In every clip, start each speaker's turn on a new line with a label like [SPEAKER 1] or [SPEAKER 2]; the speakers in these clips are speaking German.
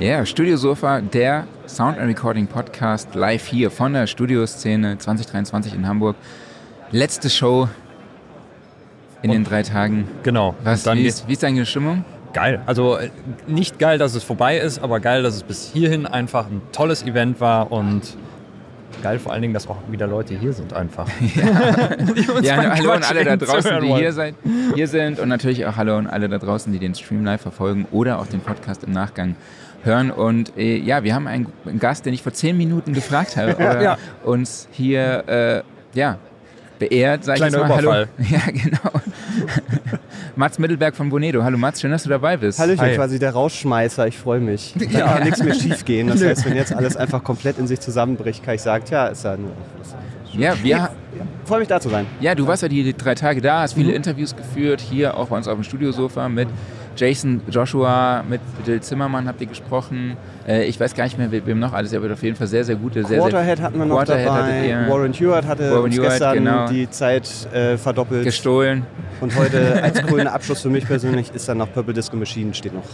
[SPEAKER 1] Ja, yeah, Studio Sofa, der Sound and Recording Podcast live hier von der Studioszene 2023 in Hamburg. Letzte Show in Und den drei Tagen.
[SPEAKER 2] Genau.
[SPEAKER 1] Was, wie, ist, wie ist deine Stimmung?
[SPEAKER 2] Geil. Also äh, nicht geil, dass es vorbei ist, aber geil, dass es bis hierhin einfach ein tolles Event war und geil vor allen Dingen, dass auch wieder Leute hier sind einfach.
[SPEAKER 1] Ja, ja hallo an alle da draußen, die hier, seid, hier sind und natürlich auch hallo an alle da draußen, die den Stream live verfolgen oder auch den Podcast im Nachgang hören. Und äh, ja, wir haben einen, einen, Gast, den ich vor zehn Minuten gefragt habe, ob ja. uns hier äh, ja, beehrt, sag ich
[SPEAKER 2] jetzt mal.
[SPEAKER 1] Überfall. Hallo. Ja, genau. Mats Mittelberg von Bonedo. Hallo Mats, schön, dass du dabei bist.
[SPEAKER 3] Hallo, ich bin quasi der Rausschmeißer, ich freue mich. Da ja. kann nichts mehr schief gehen. Das heißt, wenn jetzt alles einfach komplett in sich zusammenbricht, kann ich sagen, tja, ist ja nur...
[SPEAKER 1] Ja, wir... Ja,
[SPEAKER 3] freue mich da zu sein.
[SPEAKER 1] Ja, du warst ja die drei Tage da, hast viele mhm. Interviews geführt, hier auch bei uns auf dem Studiosofa mit Jason Joshua, mit Dill Zimmermann habt ihr gesprochen. Äh, ich weiß gar nicht mehr, wem noch alles, aber auf jeden Fall sehr, sehr gute. Sehr,
[SPEAKER 3] Quarterhead sehr, hatten wir noch Quarterhead dabei. Warren Hewitt hatte Warren uns Hewitt, gestern genau. die Zeit äh, verdoppelt.
[SPEAKER 1] Gestohlen.
[SPEAKER 3] Und heute als coolen Abschluss für mich persönlich ist dann noch Purple Disco Machine steht noch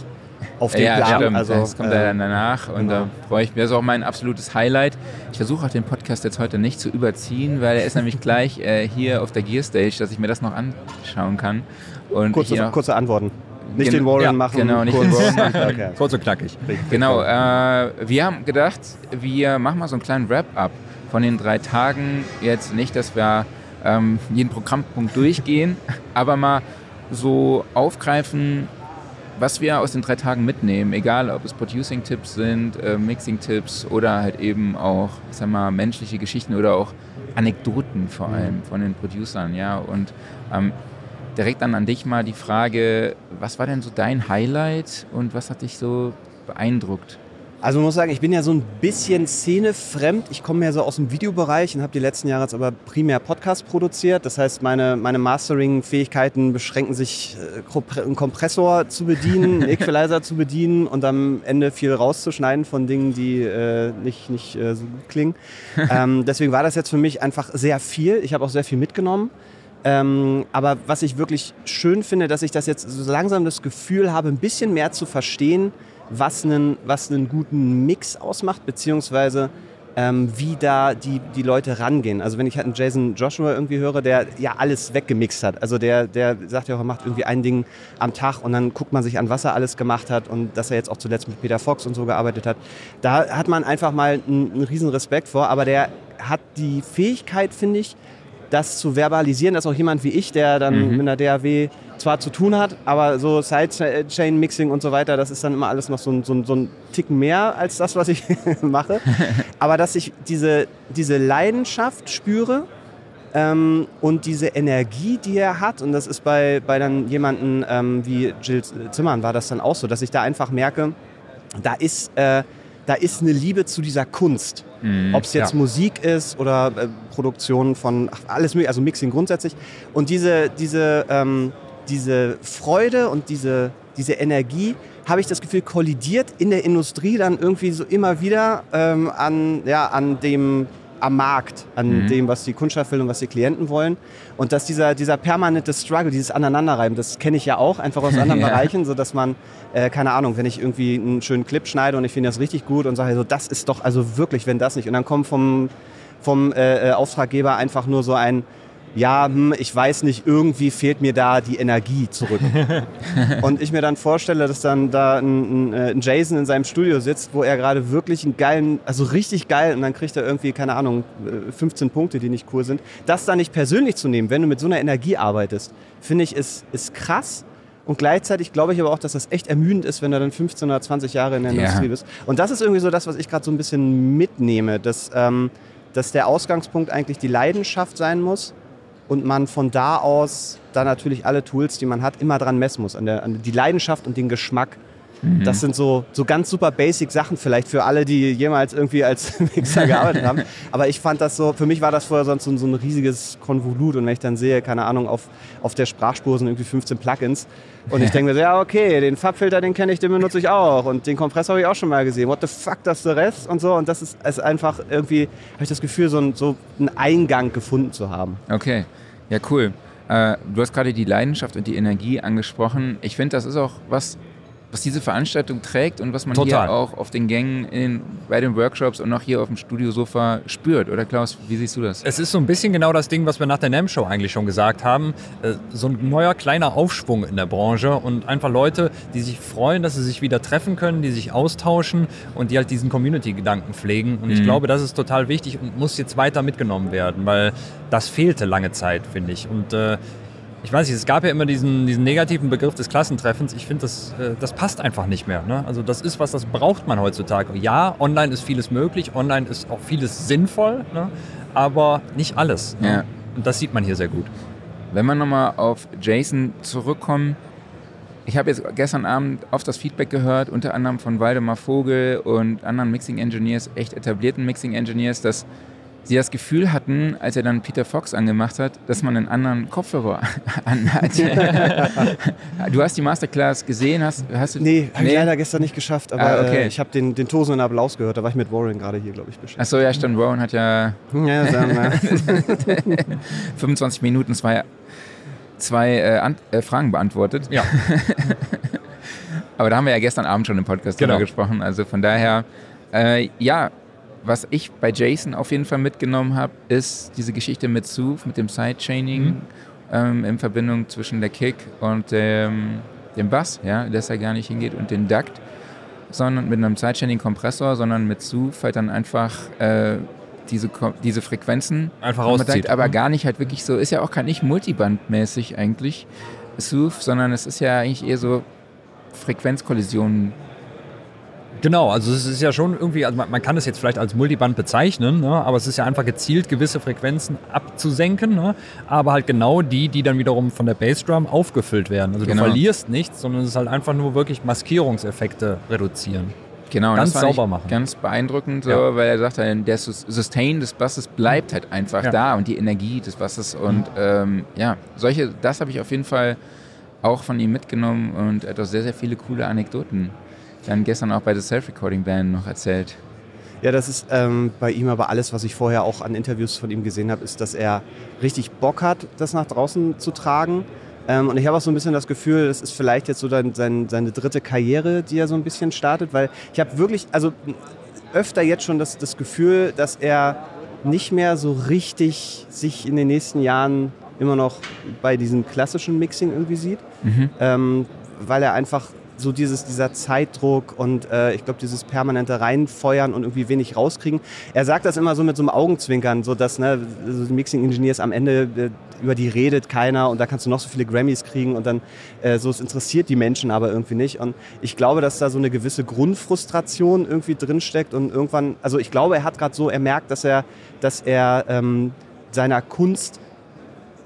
[SPEAKER 3] auf dem
[SPEAKER 1] ja,
[SPEAKER 3] Plan.
[SPEAKER 1] Stimmt. Also, das kommt äh, dann danach und genau. da freue ich mich. Das ist auch mein absolutes Highlight. Ich versuche auch den Podcast jetzt heute nicht zu überziehen, weil er ist nämlich gleich äh, hier auf der Gear Stage, dass ich mir das noch anschauen kann.
[SPEAKER 3] Und kurze, kurze Antworten. Nicht den Warren ja, machen.
[SPEAKER 1] Genau, nicht den Warren machen.
[SPEAKER 2] okay. Kurz und knackig.
[SPEAKER 1] Genau. Äh, wir haben gedacht, wir machen mal so einen kleinen Wrap-up von den drei Tagen. Jetzt nicht, dass wir ähm, jeden Programmpunkt durchgehen, aber mal so aufgreifen, was wir aus den drei Tagen mitnehmen, egal ob es Producing-Tipps sind, äh, Mixing-Tipps oder halt eben auch, ich sag mal, menschliche Geschichten oder auch Anekdoten vor allem von den Producern, ja. Und ähm, direkt dann an dich mal die Frage, was war denn so dein Highlight und was hat dich so beeindruckt?
[SPEAKER 3] Also man muss sagen, ich bin ja so ein bisschen szenefremd. Ich komme ja so aus dem Videobereich und habe die letzten Jahre jetzt aber primär Podcast produziert. Das heißt, meine, meine Mastering-Fähigkeiten beschränken sich, äh, einen Kompressor zu bedienen, einen Equalizer zu bedienen und am Ende viel rauszuschneiden von Dingen, die äh, nicht, nicht äh, so gut klingen. ähm, deswegen war das jetzt für mich einfach sehr viel. Ich habe auch sehr viel mitgenommen. Ähm, aber was ich wirklich schön finde, dass ich das jetzt so langsam das Gefühl habe, ein bisschen mehr zu verstehen, was einen, was einen guten Mix ausmacht, beziehungsweise ähm, wie da die, die Leute rangehen. Also wenn ich halt einen Jason Joshua irgendwie höre, der ja alles weggemixt hat. Also der, der sagt ja auch, er macht irgendwie ein Ding am Tag und dann guckt man sich an, was er alles gemacht hat und dass er jetzt auch zuletzt mit Peter Fox und so gearbeitet hat. Da hat man einfach mal einen, einen riesen Respekt vor, aber der hat die Fähigkeit, finde ich, das zu verbalisieren, dass auch jemand wie ich, der dann mhm. mit einer DAW zwar zu tun hat, aber so Sidechain-Mixing und so weiter, das ist dann immer alles noch so ein, so ein, so ein Ticken mehr als das, was ich mache. aber dass ich diese, diese Leidenschaft spüre ähm, und diese Energie, die er hat, und das ist bei, bei dann jemanden ähm, wie Jill Zimmern war das dann auch so, dass ich da einfach merke, da ist... Äh, da ist eine Liebe zu dieser Kunst. Mhm, Ob es jetzt ja. Musik ist oder äh, Produktion von ach, alles mögliche, also Mixing grundsätzlich. Und diese, diese, ähm, diese Freude und diese, diese Energie, habe ich das Gefühl, kollidiert in der Industrie dann irgendwie so immer wieder ähm, an, ja, an dem am Markt, an mhm. dem, was die Kundschaft will und was die Klienten wollen. Und dass dieser, dieser permanente Struggle, dieses Aneinanderreiben, das kenne ich ja auch, einfach aus anderen ja. Bereichen, so dass man, äh, keine Ahnung, wenn ich irgendwie einen schönen Clip schneide und ich finde das richtig gut und sage so, das ist doch also wirklich, wenn das nicht. Und dann kommt vom, vom äh, äh Auftraggeber einfach nur so ein, ja, hm, ich weiß nicht, irgendwie fehlt mir da die Energie zurück. und ich mir dann vorstelle, dass dann da ein, äh, ein, Jason in seinem Studio sitzt, wo er gerade wirklich einen geilen, also richtig geil, und dann kriegt er irgendwie, keine Ahnung, 15 äh, Punkte, die nicht cool sind. Das dann nicht persönlich zu nehmen, wenn du mit so einer Energie arbeitest, finde ich, ist, ist krass. Und gleichzeitig glaube ich aber auch, dass das echt ermüdend ist, wenn du dann 15 oder 20 Jahre in der ja. Industrie bist. Und das ist irgendwie so das, was ich gerade so ein bisschen mitnehme, dass, ähm, dass der Ausgangspunkt eigentlich die Leidenschaft sein muss und man von da aus da natürlich alle Tools, die man hat, immer dran messen muss, an, der, an die Leidenschaft und den Geschmack. Mhm. Das sind so, so ganz super basic Sachen vielleicht für alle, die jemals irgendwie als Mixer gearbeitet haben. Aber ich fand das so, für mich war das vorher sonst so, so ein riesiges Konvolut und wenn ich dann sehe, keine Ahnung, auf, auf der Sprachspur sind irgendwie 15 Plugins und ich denke mir so, ja okay, den Farbfilter, den kenne ich, den benutze ich auch und den Kompressor habe ich auch schon mal gesehen. What the fuck, das ist der Rest und so und das ist, ist einfach irgendwie, habe ich das Gefühl, so, ein, so einen Eingang gefunden zu haben.
[SPEAKER 1] Okay, ja cool. Äh, du hast gerade die Leidenschaft und die Energie angesprochen. Ich finde, das ist auch was, was diese Veranstaltung trägt und was man
[SPEAKER 2] Total.
[SPEAKER 1] hier auch auf den Gängen in, bei den Workshops und auch hier auf dem Studiosofa spürt. Oder Klaus, wie siehst du das?
[SPEAKER 2] Es ist so ein bisschen genau das Ding, was wir nach der NAM-Show eigentlich schon gesagt haben. Äh, So ein neuer kleiner Aufschwung in der Branche und einfach Leute, die sich freuen, dass sie sich wieder treffen können, die sich austauschen und die halt diesen Community-Gedanken pflegen. Und ich glaube, das ist total wichtig und muss jetzt weiter mitgenommen werden, weil das fehlte lange Zeit, finde ich. Und äh, ich weiß nicht, es gab ja immer diesen, diesen negativen Begriff des Klassentreffens. Ich finde, das, äh, das passt einfach nicht mehr. Ne? Also das ist was, das braucht man heutzutage. Ja, online ist vieles möglich, online ist auch vieles sinnvoll, ne? aber nicht alles. Ne?
[SPEAKER 1] Ja.
[SPEAKER 2] Und das sieht man hier sehr gut.
[SPEAKER 1] Wenn wir nochmal auf Jason zurückkommen, ich habe jetzt gestern Abend oft das Feedback gehört, unter anderem von Waldemar Vogel und anderen Mixing Engineers, echt etablierten Mixing Engineers, dass sie das Gefühl hatten, als er dann Peter Fox angemacht hat, dass man einen anderen Kopfhörer anhat. du hast die Masterclass gesehen, hast, hast du...
[SPEAKER 3] Nee, habe ich leider gestern nicht geschafft, aber
[SPEAKER 1] Ah, okay.
[SPEAKER 3] äh, ich habe den, den Tosen in Applaus gehört. Da war ich mit Warren gerade hier, glaube ich, beschäftigt.
[SPEAKER 1] Achso, ja, stimmt. Rowan hat ja
[SPEAKER 3] Ja, sagen wir.
[SPEAKER 1] 25 Minuten zwei, zwei äh, äh, Fragen beantwortet.
[SPEAKER 2] Ja,
[SPEAKER 1] Aber da haben wir ja gestern Abend schon im Podcast
[SPEAKER 2] Genau.
[SPEAKER 1] drüber gesprochen. Also von daher, äh, ja, was ich bei Jason auf jeden Fall mitgenommen habe, ist diese Geschichte mit Sooth, mit dem Sidechaining
[SPEAKER 2] Mhm.
[SPEAKER 1] ähm, in Verbindung zwischen der Kick und dem, dem Bass, ja, dass er gar nicht hingeht und den Duct, sondern mit einem Sidechaining-Kompressor, sondern mit Sooth halt dann einfach äh, diese, diese Frequenzen
[SPEAKER 2] Einfach rauszieht.
[SPEAKER 1] denkt, aber gar nicht halt wirklich so, ist ja auch gar nicht multibandmäßig eigentlich, Sooth, sondern es ist ja eigentlich eher so Frequenzkollisionen.
[SPEAKER 2] Genau. Also es ist ja schon irgendwie, also man, man kann es jetzt vielleicht als Multiband bezeichnen, ne? aber es ist ja einfach gezielt, gewisse Frequenzen abzusenken, ne? aber halt genau die, die dann wiederum von der Bassdrum aufgefüllt werden. Also
[SPEAKER 1] Genau.
[SPEAKER 2] du verlierst nichts, sondern es ist halt einfach nur wirklich Maskierungseffekte reduzieren.
[SPEAKER 1] Genau,
[SPEAKER 2] Ganz sauber machen.
[SPEAKER 1] Ganz beeindruckend, so,
[SPEAKER 2] Ja.
[SPEAKER 1] weil er sagt, halt, der Sus- Sustain des Basses bleibt halt einfach
[SPEAKER 2] Ja.
[SPEAKER 1] da und die Energie des Basses und ähm, ja, solche, das habe ich auf jeden Fall auch von ihm mitgenommen und er hat auch sehr, sehr viele coole Anekdoten dann gestern auch bei der Self-Recording-Band noch erzählt.
[SPEAKER 3] Ja, das ist ähm, bei ihm aber alles, was ich vorher auch an Interviews von ihm gesehen habe, ist, dass er richtig Bock hat, das nach draußen zu tragen. Ähm, und ich habe auch so ein bisschen das Gefühl, das ist vielleicht jetzt so dann sein, seine dritte Karriere, die er so ein bisschen startet, weil ich habe wirklich, also öfter jetzt schon das, das Gefühl, dass er nicht mehr so richtig sich in den nächsten Jahren immer noch bei diesem klassischen Mixing irgendwie sieht, ähm, weil er einfach so dieses, dieser Zeitdruck und äh, ich glaube dieses permanente Reinfeuern und irgendwie wenig rauskriegen. Er sagt das immer so mit so einem Augenzwinkern, so dass ne, so die Mixing Engineers am Ende äh, über die redet keiner und da kannst du noch so viele Grammys kriegen und dann äh, so es interessiert die Menschen aber irgendwie nicht und ich glaube, dass da so eine gewisse Grundfrustration irgendwie drinsteckt und irgendwann, also ich glaube, er hat gerade so, er merkt, dass er, dass er ähm, seiner Kunst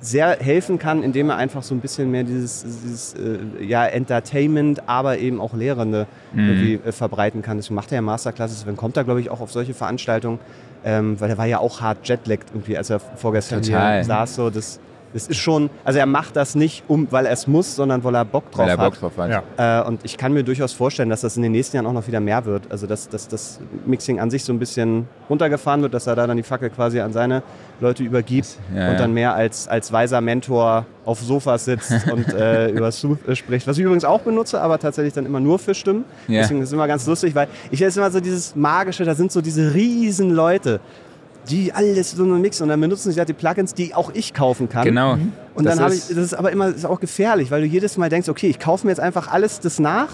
[SPEAKER 3] sehr helfen kann, indem er einfach so ein bisschen mehr dieses, dieses äh, ja, Entertainment, aber eben auch Lehrende irgendwie äh, verbreiten kann. Deswegen macht er ja Masterclasses, dann kommt er, glaube ich, auch auf solche Veranstaltungen, ähm, weil er war ja auch hart jetlaggt irgendwie, als er vorgestern
[SPEAKER 1] Total.
[SPEAKER 3] hier saß. So, das, das ist schon, also er macht das nicht, um, weil er es muss, sondern weil er Bock drauf
[SPEAKER 1] Weil er Bock
[SPEAKER 3] hat.
[SPEAKER 1] drauf hat.
[SPEAKER 2] Ja.
[SPEAKER 3] Äh, und ich kann mir durchaus vorstellen, dass das in den nächsten Jahren auch noch wieder mehr wird. Also dass, dass das Mixing an sich so ein bisschen runtergefahren wird, dass er da dann die Fackel quasi an seine Leute übergibt
[SPEAKER 1] Ja,
[SPEAKER 3] und
[SPEAKER 1] ja.
[SPEAKER 3] dann mehr als, als weiser Mentor auf Sofas sitzt und äh, über Sooth äh, spricht. Was ich übrigens auch benutze, aber tatsächlich dann immer nur für Stimmen.
[SPEAKER 1] Ja.
[SPEAKER 3] Deswegen ist es immer ganz lustig, weil ich jetzt immer so dieses Magische, da sind so diese riesen Leute, die alles so mixen und dann benutzen sie halt die Plugins, die auch ich kaufen kann.
[SPEAKER 1] Genau.
[SPEAKER 3] Und
[SPEAKER 1] Das
[SPEAKER 3] dann habe ich,
[SPEAKER 1] ist-
[SPEAKER 3] das ist aber immer ist auch gefährlich, weil du jedes Mal denkst, okay, ich kaufe mir jetzt einfach alles das nach,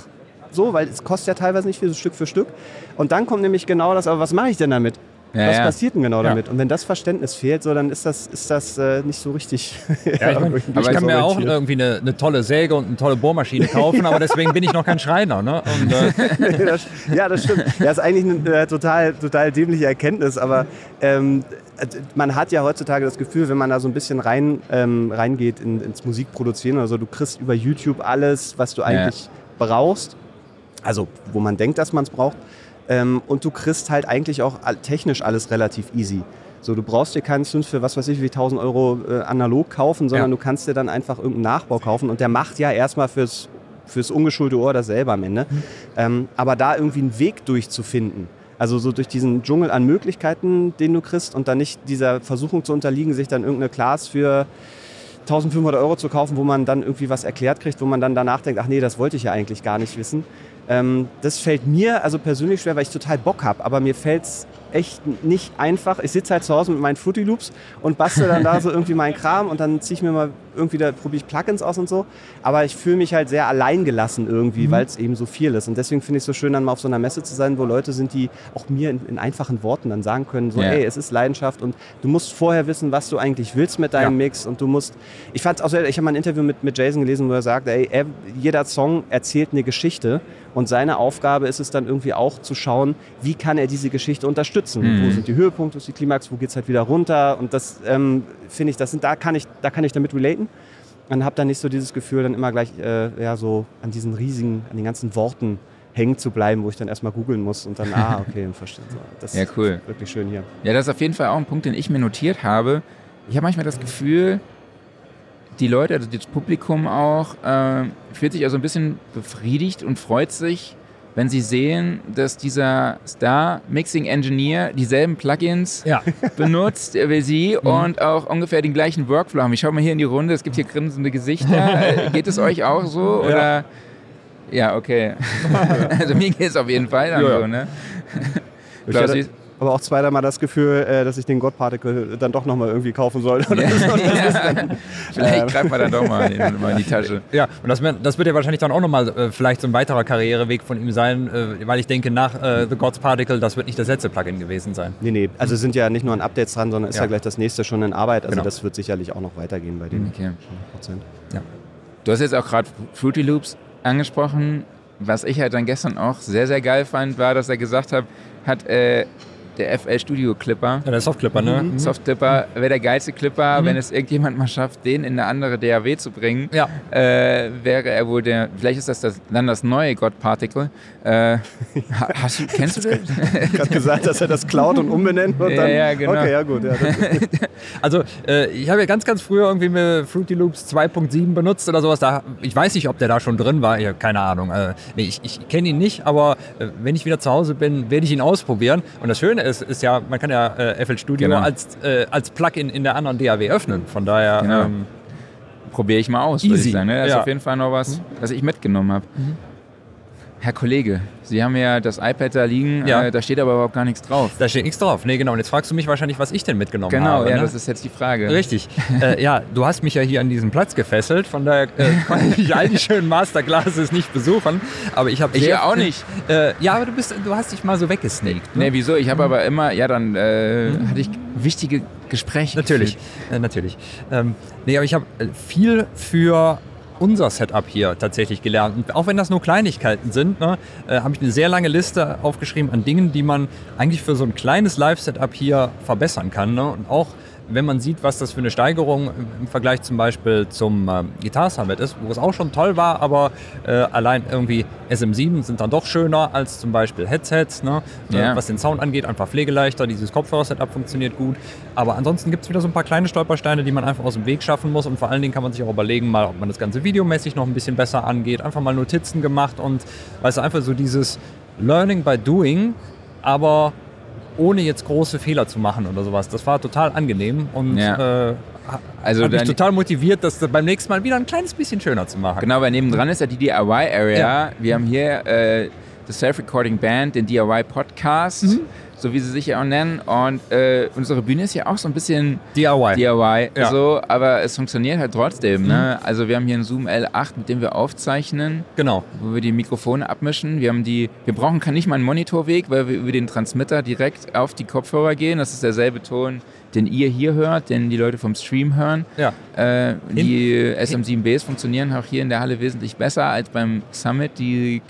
[SPEAKER 3] so, weil es kostet ja teilweise nicht viel, so Stück für Stück. Und dann kommt nämlich genau das, aber was mache ich denn damit?
[SPEAKER 1] Ja,
[SPEAKER 3] was
[SPEAKER 1] ja.
[SPEAKER 3] passiert denn genau
[SPEAKER 2] Ja.
[SPEAKER 3] damit? Und wenn das Verständnis fehlt, so, dann ist das, ist das äh, nicht so richtig.
[SPEAKER 2] Ja, ich, mein, ich kann mir auch irgendwie eine, eine tolle Säge und eine tolle Bohrmaschine kaufen, aber deswegen bin ich noch kein Schreiner. Ne? Und, äh,
[SPEAKER 3] das, ja, das stimmt. Ja, ist eigentlich eine äh, total, total dämliche Erkenntnis, aber ähm, äh, man hat ja heutzutage das Gefühl, wenn man da so ein bisschen rein, ähm, reingeht in, ins Musikproduzieren oder so, du kriegst über YouTube alles, was du eigentlich brauchst. Also, wo man denkt, dass man es braucht. Ähm, und du kriegst halt eigentlich auch technisch alles relativ easy. So, du brauchst dir keinen Synth für was weiß ich, wie 1000 Euro äh, analog kaufen, sondern
[SPEAKER 2] Ja.
[SPEAKER 3] du kannst dir dann einfach irgendeinen Nachbau kaufen und der macht ja erstmal fürs, fürs ungeschulte Ohr dasselbe am Ende. Ähm, aber da irgendwie einen Weg durchzufinden, also so durch diesen Dschungel an Möglichkeiten, den du kriegst und dann nicht dieser Versuchung zu unterliegen, sich dann irgendeine Class für 1500 Euro zu kaufen, wo man dann irgendwie was erklärt kriegt, wo man dann danach denkt, ach nee, das wollte ich ja eigentlich gar nicht wissen. Ähm, das fällt mir also persönlich schwer, weil ich total Bock habe, aber mir fällt es echt nicht einfach. Ich sitze halt zu Hause mit meinen Fruity Loops und bastel dann da so irgendwie meinen Kram und dann ziehe ich mir mal irgendwie, da probiere ich Plugins aus und so. Aber ich fühle mich halt sehr alleingelassen irgendwie, mhm. weil es eben so viel ist. Und deswegen finde ich es so schön, dann mal auf so einer Messe zu sein, wo Leute sind, die auch mir in, in einfachen Worten dann sagen können, so, ja. ey, es ist Leidenschaft und du musst vorher wissen, was du eigentlich willst mit deinem ja. Mix und du musst, ich fand auch, ich habe mal ein Interview mit, mit Jason gelesen, wo er sagt, ey, er, jeder Song erzählt eine Geschichte und seine Aufgabe ist es dann irgendwie auch zu schauen, wie kann er diese Geschichte unterstützen. Mhm. Wo sind die Höhepunkte, wo ist die Klimax, wo geht es halt wieder runter. Und das ähm, finde ich, das sind, da kann ich, da kann ich damit relaten. Und habe dann nicht so dieses Gefühl, dann immer gleich äh, ja, so an diesen riesigen, an den ganzen Worten hängen zu bleiben, wo ich dann erstmal googeln muss und dann, ah, okay, verstehe. Das
[SPEAKER 1] ja, cool.
[SPEAKER 3] ist wirklich schön hier.
[SPEAKER 1] Ja, das ist auf jeden Fall auch ein Punkt, den ich mir notiert habe. Ich habe manchmal das Gefühl, die Leute, also das Publikum auch, äh, fühlt sich also ein bisschen befriedigt und freut sich, wenn sie sehen, dass dieser Star Mixing Engineer dieselben Plugins ja. benutzt wie sie mhm. und auch ungefähr den gleichen Workflow haben. Ich schaue mal hier in die Runde, es gibt hier grinsende Gesichter. Geht es euch auch so? Oder? Ja, ja okay. also mir geht es auf jeden Fall dann ja. so, ne?
[SPEAKER 3] Klaus, aber auch zweimal das Gefühl, äh, dass ich den God Particle dann doch nochmal irgendwie kaufen soll. Ja.
[SPEAKER 1] Dann, vielleicht ähm. greift man dann doch mal in, mal in, die Tasche.
[SPEAKER 2] Ja, und das, das wird ja wahrscheinlich dann auch nochmal äh, vielleicht so ein weiterer Karriereweg von ihm sein, äh, weil ich denke, nach äh, The God's Particle, das wird nicht das letzte Plugin gewesen sein.
[SPEAKER 3] Nee, nee, also sind ja nicht nur an Updates dran, sondern ist ja, ja gleich das nächste schon in Arbeit. Also genau. das wird sicherlich auch noch weitergehen bei den okay. Prozent.
[SPEAKER 1] Ja. Du hast jetzt auch gerade Fruity Loops angesprochen. Was ich halt dann gestern auch sehr, sehr geil fand, war, dass er gesagt hat, hat äh, der FL Studio Clipper.
[SPEAKER 2] Ja, der Soft Clipper, ne?
[SPEAKER 1] Mhm. Soft Clipper wäre der geilste Clipper. Mhm. Wenn es irgendjemand mal schafft, den in eine andere DAW zu bringen, ja. äh, wäre er wohl der. Vielleicht ist das, das dann das neue God Particle. Äh, hast du, kennst du
[SPEAKER 3] das? Ich habe gesagt, dass er das klaut und umbenennt und
[SPEAKER 1] ja, dann. Ja, genau.
[SPEAKER 3] Okay, ja gut. Ja,
[SPEAKER 2] also äh, ich habe ja ganz, ganz früher irgendwie mit Fruity Loops 2.7 benutzt oder sowas. Da, ich weiß nicht, ob der da schon drin war. Habe keine Ahnung. Äh, nee, ich, ich kenne ihn nicht, aber äh, wenn ich wieder zu Hause bin, werde ich ihn ausprobieren. Und das Schöne ist, ist ja, man kann ja äh, FL Studio genau. als, äh, als Plugin in der anderen DAW öffnen. Von daher.
[SPEAKER 1] Genau. Ähm, Probiere ich mal aus, würde ich sagen. Ne? Das ja. ist auf jeden Fall noch was, mhm. was ich mitgenommen habe. Mhm. Herr Kollege, Sie haben ja das iPad da liegen, ja. äh, da steht aber überhaupt gar nichts drauf.
[SPEAKER 2] Da steht nichts drauf. Nee, genau. Und jetzt fragst du mich wahrscheinlich, was ich denn mitgenommen
[SPEAKER 1] genau,
[SPEAKER 2] habe.
[SPEAKER 1] Genau, ja,
[SPEAKER 2] ne?
[SPEAKER 1] das ist jetzt die Frage.
[SPEAKER 2] Richtig. äh, ja, du hast mich ja hier an diesem Platz gefesselt, von daher äh, konnte ich all die schönen Masterclasses nicht besuchen. Aber ich habe
[SPEAKER 1] Ich ja auch nicht.
[SPEAKER 2] Äh, ja, aber du, bist, du hast dich mal so weggesneakt.
[SPEAKER 1] Ne? Nee, wieso? Ich habe aber immer, ja, dann äh, mhm. hatte ich wichtige Gespräche.
[SPEAKER 2] Natürlich, äh, natürlich. Ähm, nee, aber ich habe viel für unser Setup hier tatsächlich gelernt. Und auch wenn das nur Kleinigkeiten sind, ne, äh, habe ich eine sehr lange Liste aufgeschrieben an Dingen, die man eigentlich für so ein kleines Live-Setup hier verbessern kann. Ne? Und auch wenn man sieht, was das für eine Steigerung im Vergleich zum Beispiel zum äh, Guitar Summit ist, wo es auch schon toll war, aber äh, allein irgendwie SM7 sind dann doch schöner als zum Beispiel Headsets, ne? Yeah. Äh, was den Sound angeht, einfach pflegeleichter, dieses Kopfhörer-Setup funktioniert gut. Aber ansonsten gibt es wieder so ein paar kleine Stolpersteine, die man einfach aus dem Weg schaffen muss und vor allen Dingen kann man sich auch überlegen, mal, ob man das Ganze videomäßig noch ein bisschen besser angeht, einfach mal Notizen gemacht und weißt du, einfach so dieses Learning by Doing, aber ohne jetzt große Fehler zu machen oder sowas. Das war total angenehm und ja. äh, also hat mich total motiviert, das beim nächsten Mal wieder ein kleines bisschen schöner zu machen.
[SPEAKER 1] Genau, weil nebendran ist ja die DIY-Area. Ja. Wir haben hier äh, das Self-Recording Band, den DIY-Podcast. Mhm so wie sie sich ja auch nennen. Und äh, unsere Bühne ist ja auch so ein bisschen
[SPEAKER 2] DIY.
[SPEAKER 1] DIY, ja. so, aber es funktioniert halt trotzdem. Ne? Mhm. Ne? Also wir haben hier einen Zoom L8, mit dem wir aufzeichnen.
[SPEAKER 2] Genau.
[SPEAKER 1] Wo wir die Mikrofone abmischen. Wir haben die, wir brauchen nicht mal einen Monitorweg, weil wir über den Transmitter direkt auf die Kopfhörer gehen. Das ist derselbe Ton, den ihr hier hört, den die Leute vom Stream hören.
[SPEAKER 2] Ja.
[SPEAKER 1] Äh, die SM7Bs funktionieren auch hier in der Halle wesentlich besser als beim Summit. Die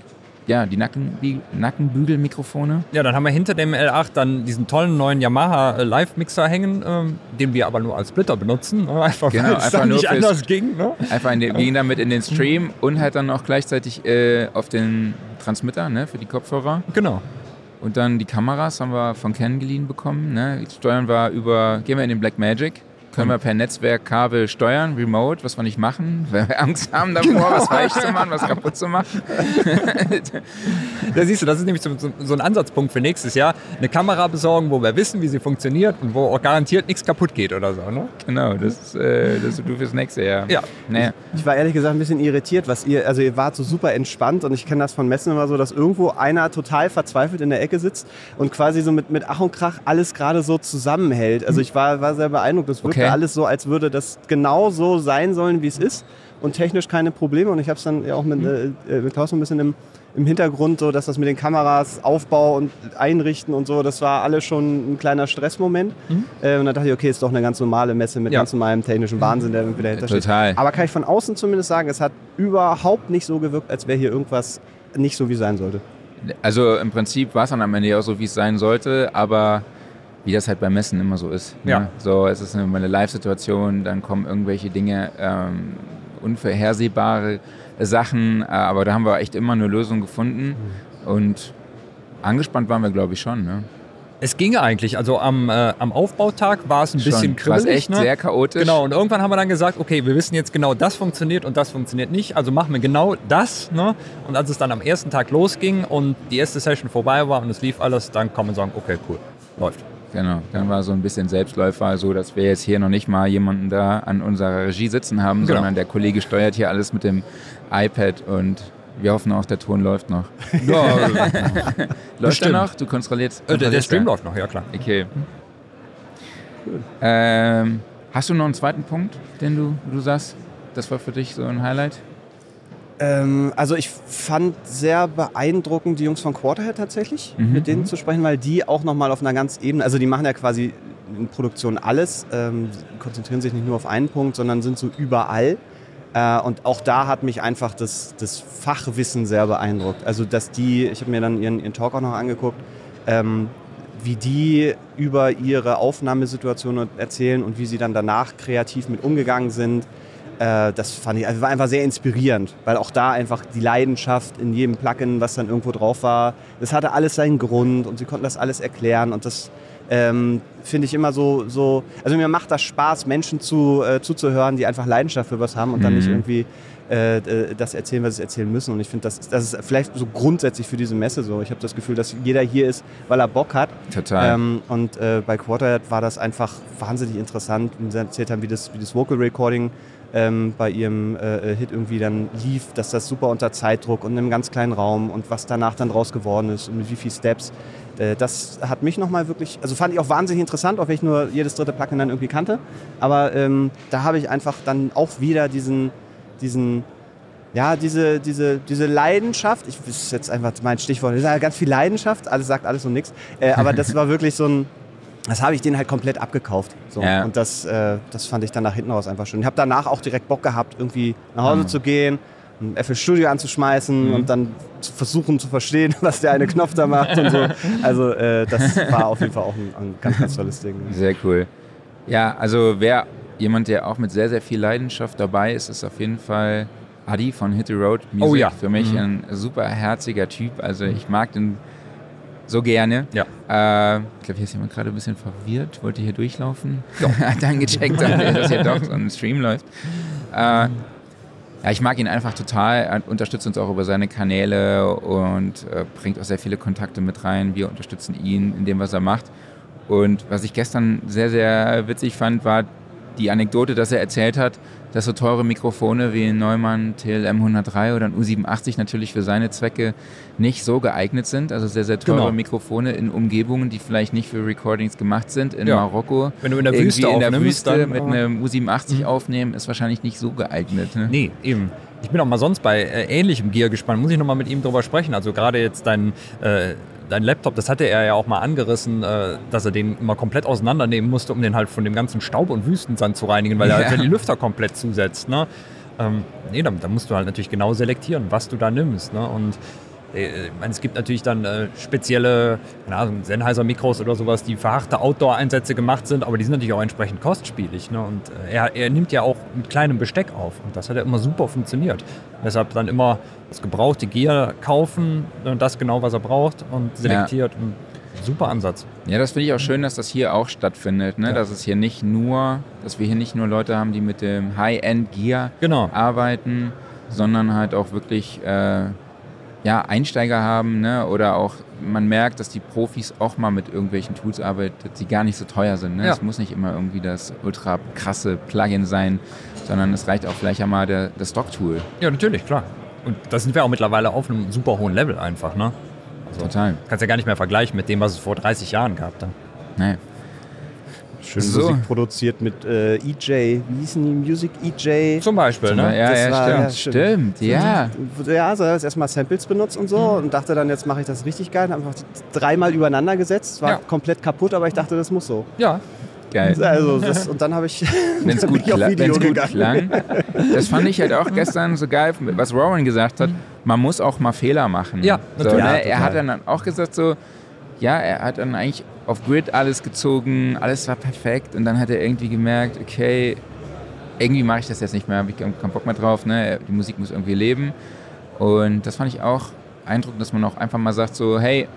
[SPEAKER 1] ja, die Nacken, Nackenbügelmikrofone.
[SPEAKER 2] Ja, dann haben wir hinter dem L8 dann diesen tollen neuen Yamaha Live-Mixer hängen, ähm, den wir aber nur als Splitter benutzen. Ne? Einfach,
[SPEAKER 1] genau,
[SPEAKER 2] weil es dann nicht anders ging. Ne?
[SPEAKER 1] Einfach in den, wir gehen damit in den Stream und halt dann auch gleichzeitig äh, auf den Transmitter ne, für die Kopfhörer.
[SPEAKER 2] Genau.
[SPEAKER 1] Und dann die Kameras haben wir von Canon geliehen bekommen. Ne? Steuern wir über, gehen wir in den Blackmagic. Können wir per Netzwerkkabel steuern, remote, was wir nicht machen, weil wir Angst haben davor, genau. was falsch zu machen, was kaputt zu machen.
[SPEAKER 2] da siehst du, das ist nämlich so, so, so, ein Ansatzpunkt für nächstes Jahr. Eine Kamera besorgen, wo wir wissen, wie sie funktioniert und wo auch garantiert nichts kaputt geht oder so. Ne?
[SPEAKER 1] Genau, das ist äh, das du fürs nächste Jahr.
[SPEAKER 3] Ja. Naja. Ich, ich, war ehrlich gesagt ein bisschen irritiert, was ihr, also ihr wart so super entspannt und ich kenne das von Messen immer so, dass irgendwo einer total verzweifelt in der Ecke sitzt und quasi so mit, mit Ach und Krach alles gerade so zusammenhält. Also ich war, war sehr beeindruckt. Das wirkte okay. alles so, als würde das genau so sein sollen, wie es ist und technisch keine Probleme. Und ich habe es dann ja auch mit, mhm. äh, mit Klaus ein bisschen im, im Hintergrund, so dass das mit den Kameras, Aufbau und Einrichten und so, das war alles schon ein kleiner Stressmoment. Mhm. Äh, und dann dachte ich, okay, ist doch eine ganz normale Messe mit ja. ganz normalem technischen Wahnsinn, der irgendwie dahinter
[SPEAKER 1] Total.
[SPEAKER 3] steht. Aber kann ich von außen zumindest sagen, es hat überhaupt nicht so gewirkt, als wäre hier irgendwas nicht so, wie es sein sollte.
[SPEAKER 1] Also im Prinzip war es dann am Ende auch so, wie es sein sollte, aber wie das halt beim Messen immer so ist. Ne? Ja. So, es ist eine, eine Live-Situation, dann kommen irgendwelche Dinge, ähm, unvorhersehbare Sachen, äh, aber da haben wir echt immer eine Lösung gefunden mhm. und angespannt waren wir, glaube ich, schon. Ne?
[SPEAKER 2] Es ging eigentlich. Also am, äh, am Aufbautag war es ein Schon. bisschen kribbelig.
[SPEAKER 1] War echt ne? sehr chaotisch.
[SPEAKER 2] Genau, und irgendwann haben wir dann gesagt, okay, wir wissen jetzt genau, das funktioniert und das funktioniert nicht. Also machen wir genau das. Ne? Und als es dann am ersten Tag losging und die erste Session vorbei war und es lief alles, dann kann man sagen, okay, cool, läuft.
[SPEAKER 1] Genau, dann war so ein bisschen Selbstläufer, so dass wir jetzt hier noch nicht mal jemanden da an unserer Regie sitzen haben, genau. sondern der Kollege steuert hier alles mit dem iPad und wir hoffen auch, der Ton läuft noch. Ja, läuft er noch? Du kontrollierst.
[SPEAKER 2] Äh, der, der, Stream läuft noch, ja klar.
[SPEAKER 1] Okay. Ähm, hast du noch einen zweiten Punkt, den du, du sagst? Das war für dich so ein Highlight?
[SPEAKER 3] Ähm, also ich fand sehr beeindruckend die Jungs von Quarterhead tatsächlich, mhm. mit denen mhm. zu sprechen, weil die auch nochmal auf einer ganz Ebene, also die machen ja quasi in Produktion alles, ähm, konzentrieren sich nicht nur auf einen Punkt, sondern sind so überall. Äh, und auch da hat mich einfach das, das Fachwissen sehr beeindruckt. Also dass die, ich habe mir dann ihren, ihren Talk auch noch angeguckt, ähm, wie die über ihre Aufnahmesituation erzählen und wie sie dann danach kreativ mit umgegangen sind. Äh, das fand ich, also war einfach sehr inspirierend, weil auch da einfach die Leidenschaft in jedem Plugin, was dann irgendwo drauf war, das hatte alles seinen Grund und sie konnten das alles erklären und das ähm, finde ich immer so, so, also mir macht das Spaß, Menschen zu, äh, zuzuhören, die einfach Leidenschaft für was haben und mhm. dann nicht mhm. irgendwie äh, äh, das erzählen, was sie erzählen müssen. Und ich finde, das, das ist vielleicht so grundsätzlich für diese Messe so. Ich habe das Gefühl, dass jeder hier ist, weil er Bock hat.
[SPEAKER 1] Total. Ähm,
[SPEAKER 3] und äh, bei Quarterhead war das einfach wahnsinnig interessant, wie sie erzählt haben, wie das, wie das Vocal Recording ähm, bei ihrem äh, Hit irgendwie dann lief, dass das super unter Zeitdruck und in einem ganz kleinen Raum und was danach dann draus geworden ist und mit wie vielen Steps. Äh, das hat mich nochmal wirklich, also fand ich auch wahnsinnig interessant, auch wenn ich nur jedes dritte Plugin dann irgendwie kannte. Aber ähm, da habe ich einfach dann auch wieder diesen, diesen ja, diese, diese, diese Leidenschaft, ich das ist jetzt einfach mein Stichwort, ganz viel Leidenschaft, alles sagt alles und nichts, äh, aber das war wirklich so ein, das habe ich denen halt komplett abgekauft. So. Ja. Und das, äh, das fand ich dann nach hinten raus einfach schön. Ich habe danach auch direkt Bock gehabt, irgendwie nach Hause mhm. zu gehen, ein FL Studio anzuschmeißen mhm. und dann zu versuchen zu verstehen, was der eine Knopf da macht und so. Also äh, das war auf jeden Fall auch ein, ein, ganz, ganz tolles Ding.
[SPEAKER 1] Sehr cool. Ja, also wer jemand, der auch mit sehr, sehr viel Leidenschaft dabei ist, ist auf jeden Fall Adi von Hit the Road Music.
[SPEAKER 2] Oh ja.
[SPEAKER 1] Für mich mhm. ein super herziger Typ. Also ich mag den so gerne.
[SPEAKER 2] Ja.
[SPEAKER 1] Äh, ich glaube, hier ist jemand gerade ein bisschen verwirrt, wollte hier durchlaufen. Hat dann gecheckt, dass hier doch so ein Stream läuft. Äh, ja, ich mag ihn einfach total. Er unterstützt uns auch über seine Kanäle und äh, bringt auch sehr viele Kontakte mit rein. Wir unterstützen ihn in dem, was er macht. Und was ich gestern sehr, sehr witzig fand, war die Anekdote, dass er erzählt hat, dass so teure Mikrofone wie ein Neumann TLM 103 oder ein U87 natürlich für seine Zwecke nicht so geeignet sind. Also sehr, sehr teure genau. Mikrofone in Umgebungen, die vielleicht nicht für Recordings gemacht sind. In ja. Marokko.
[SPEAKER 2] Wenn du in der Wüste, in der Wüste
[SPEAKER 1] mit einem U87 mhm. aufnehmen, ist wahrscheinlich nicht so geeignet. Ne?
[SPEAKER 2] Nee, eben. Ich bin auch mal sonst bei äh, ähnlichem Gear gespannt. Muss ich nochmal mit ihm drüber sprechen. Also gerade jetzt dein äh, dein Laptop, das hatte er ja auch mal angerissen, äh, dass er den immer komplett auseinandernehmen musste, um den halt von dem ganzen Staub und Wüstensand zu reinigen, weil ja. er halt die Lüfter komplett zusetzt. Ne? Ähm, nee, da, da, musst du halt natürlich genau selektieren, was du da nimmst. Ne? Und meine, es gibt natürlich dann äh, spezielle Sennheiser-Mikros oder sowas, die für harte Outdoor-Einsätze gemacht sind, aber die sind natürlich auch entsprechend kostspielig. Ne? Und äh, er, er, nimmt ja auch mit kleinem Besteck auf und das hat ja immer super funktioniert. Deshalb dann immer das gebrauchte Gear kaufen, das genau, was er braucht und selektiert. Ja. super Ansatz.
[SPEAKER 1] Ja, das finde ich auch schön, dass das hier auch stattfindet, ne?
[SPEAKER 2] Ja.
[SPEAKER 1] Dass es hier nicht nur, dass wir hier nicht nur Leute haben, die mit dem High-End-Gear
[SPEAKER 2] Genau.
[SPEAKER 1] arbeiten, sondern halt auch wirklich äh, ja, Einsteiger haben, ne? Oder auch man merkt, dass die Profis auch mal mit irgendwelchen Tools arbeiten, die gar nicht so teuer sind. Ne?
[SPEAKER 2] Ja.
[SPEAKER 1] Es muss nicht immer irgendwie das ultra krasse Plugin sein, sondern es reicht auch vielleicht einmal der, das Stock-Tool.
[SPEAKER 2] Ja, natürlich, klar. Und da sind wir auch mittlerweile auf einem super hohen Level einfach, ne?
[SPEAKER 1] Total.
[SPEAKER 2] Kannst ja gar nicht mehr vergleichen mit dem, was es vor 30 Jahren gab dann.
[SPEAKER 1] Nee.
[SPEAKER 3] Schön
[SPEAKER 1] So.
[SPEAKER 3] Musik produziert mit äh, EJ, wie hießen die? Music EJ?
[SPEAKER 2] Zum Beispiel,
[SPEAKER 1] Ja,
[SPEAKER 2] ne?
[SPEAKER 1] ja,
[SPEAKER 3] Das war-
[SPEAKER 1] stimmt.
[SPEAKER 3] ja, stimmt.
[SPEAKER 1] stimmt. Ja.
[SPEAKER 3] Ja, so hat erstmal Samples benutzt und so und dachte dann, jetzt mache ich das richtig geil. Hab einfach dreimal übereinander gesetzt, war
[SPEAKER 2] Ja.
[SPEAKER 3] komplett kaputt, aber ich dachte, das muss so.
[SPEAKER 2] Ja.
[SPEAKER 1] Geil.
[SPEAKER 3] Also das, und dann habe ich
[SPEAKER 1] wenn es
[SPEAKER 3] dann
[SPEAKER 1] gut,
[SPEAKER 3] bin ich auf
[SPEAKER 1] kla gut klang. Das fand ich halt auch gestern so geil, was Rowan gesagt hat. Man muss auch mal Fehler machen.
[SPEAKER 2] Ja,
[SPEAKER 1] so,
[SPEAKER 2] natürlich.
[SPEAKER 1] ne?
[SPEAKER 3] Ja,
[SPEAKER 1] Er hat dann auch gesagt so, ja, er hat dann eigentlich auf Grid alles gezogen, alles war perfekt und dann hat er irgendwie gemerkt, okay, irgendwie mache ich das jetzt nicht mehr, habe ich keinen Bock mehr drauf, ne? die Musik muss irgendwie leben und das fand ich auch beeindruckend, dass man auch einfach mal sagt so, hey,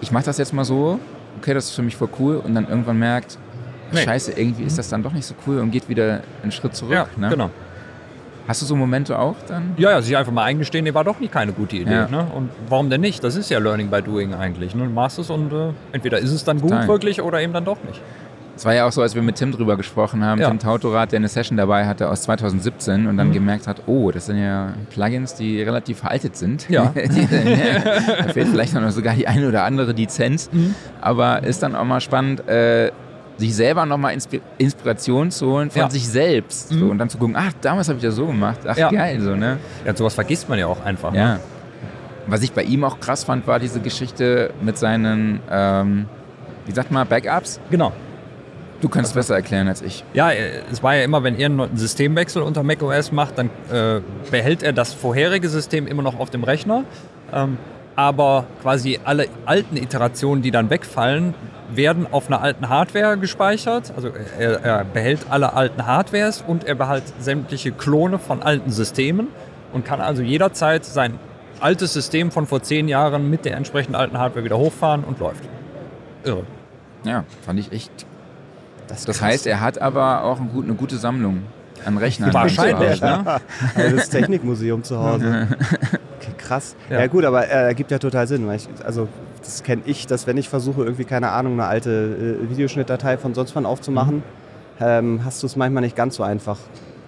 [SPEAKER 1] ich mache das jetzt mal so, okay, das ist für mich voll cool und dann irgendwann merkt,
[SPEAKER 2] Nee.
[SPEAKER 1] scheiße, irgendwie ist das dann doch nicht so cool und geht wieder einen Schritt zurück.
[SPEAKER 2] Ja,
[SPEAKER 1] ne?
[SPEAKER 2] genau.
[SPEAKER 1] Hast du so Momente auch dann?
[SPEAKER 2] Ja, ja, sich einfach mal eingestehen, nee, war doch nie keine gute Idee.
[SPEAKER 1] Ja.
[SPEAKER 2] Ne? Und warum denn nicht? Das ist ja Learning by Doing eigentlich. Ne? Du machst es und äh, entweder ist es dann gut
[SPEAKER 1] Total.
[SPEAKER 2] wirklich oder eben dann doch nicht.
[SPEAKER 1] Es war ja auch so, als wir mit Tim drüber gesprochen haben,
[SPEAKER 2] Ja.
[SPEAKER 1] Tim Tautorat, der eine Session dabei hatte aus 2017 und dann
[SPEAKER 2] Mhm.
[SPEAKER 1] gemerkt hat, oh, das sind ja Plugins, die relativ veraltet sind.
[SPEAKER 2] Ja.
[SPEAKER 1] Die- da fehlt vielleicht noch sogar die eine oder andere Lizenz.
[SPEAKER 2] Mhm.
[SPEAKER 1] Aber ist dann auch mal spannend, äh, sich selber nochmal Inspi Inspiration zu holen von
[SPEAKER 2] Ja.
[SPEAKER 1] sich selbst. So,
[SPEAKER 2] Mhm.
[SPEAKER 1] und dann zu gucken, ach, damals habe ich das so gemacht. Ach,
[SPEAKER 2] Ja.
[SPEAKER 1] geil, so, ne?
[SPEAKER 2] Ja, sowas vergisst man ja auch einfach. Ne?
[SPEAKER 1] Ja. Was ich bei ihm auch krass fand, war diese Geschichte mit seinen, ähm, wie sagt man, Backups.
[SPEAKER 2] Genau.
[SPEAKER 1] Du kannst es besser erklären als ich.
[SPEAKER 2] Ja, äh, es war ja immer, wenn er einen Systemwechsel unter macOS macht, dann äh, behält er das vorherige System immer noch auf dem Rechner. Ähm, aber quasi alle alten Iterationen, die dann wegfallen, werden auf einer alten Hardware gespeichert. Also er, er behält alle alten Hardwares und er behält sämtliche Klone von alten Systemen und kann also jederzeit sein altes System von vor zehn Jahren mit der entsprechenden alten Hardware wieder hochfahren und läuft. Irre.
[SPEAKER 1] Ja, fand ich echt.
[SPEAKER 3] Das,
[SPEAKER 1] Das heißt, er hat aber auch ein gut, eine gute Sammlung an Rechnern.
[SPEAKER 2] Wahrscheinlich, ne?
[SPEAKER 3] Also das Technikmuseum zu Hause. Krass. Ja.
[SPEAKER 2] Ja.
[SPEAKER 3] gut, aber äh, ergibt ja total Sinn. Weil ich, also das kenne ich, dass wenn ich versuche, irgendwie, keine Ahnung, eine alte äh, Videoschnittdatei von sonst wann aufzumachen,
[SPEAKER 2] Mhm.
[SPEAKER 3] ähm, hast du es manchmal nicht ganz so einfach.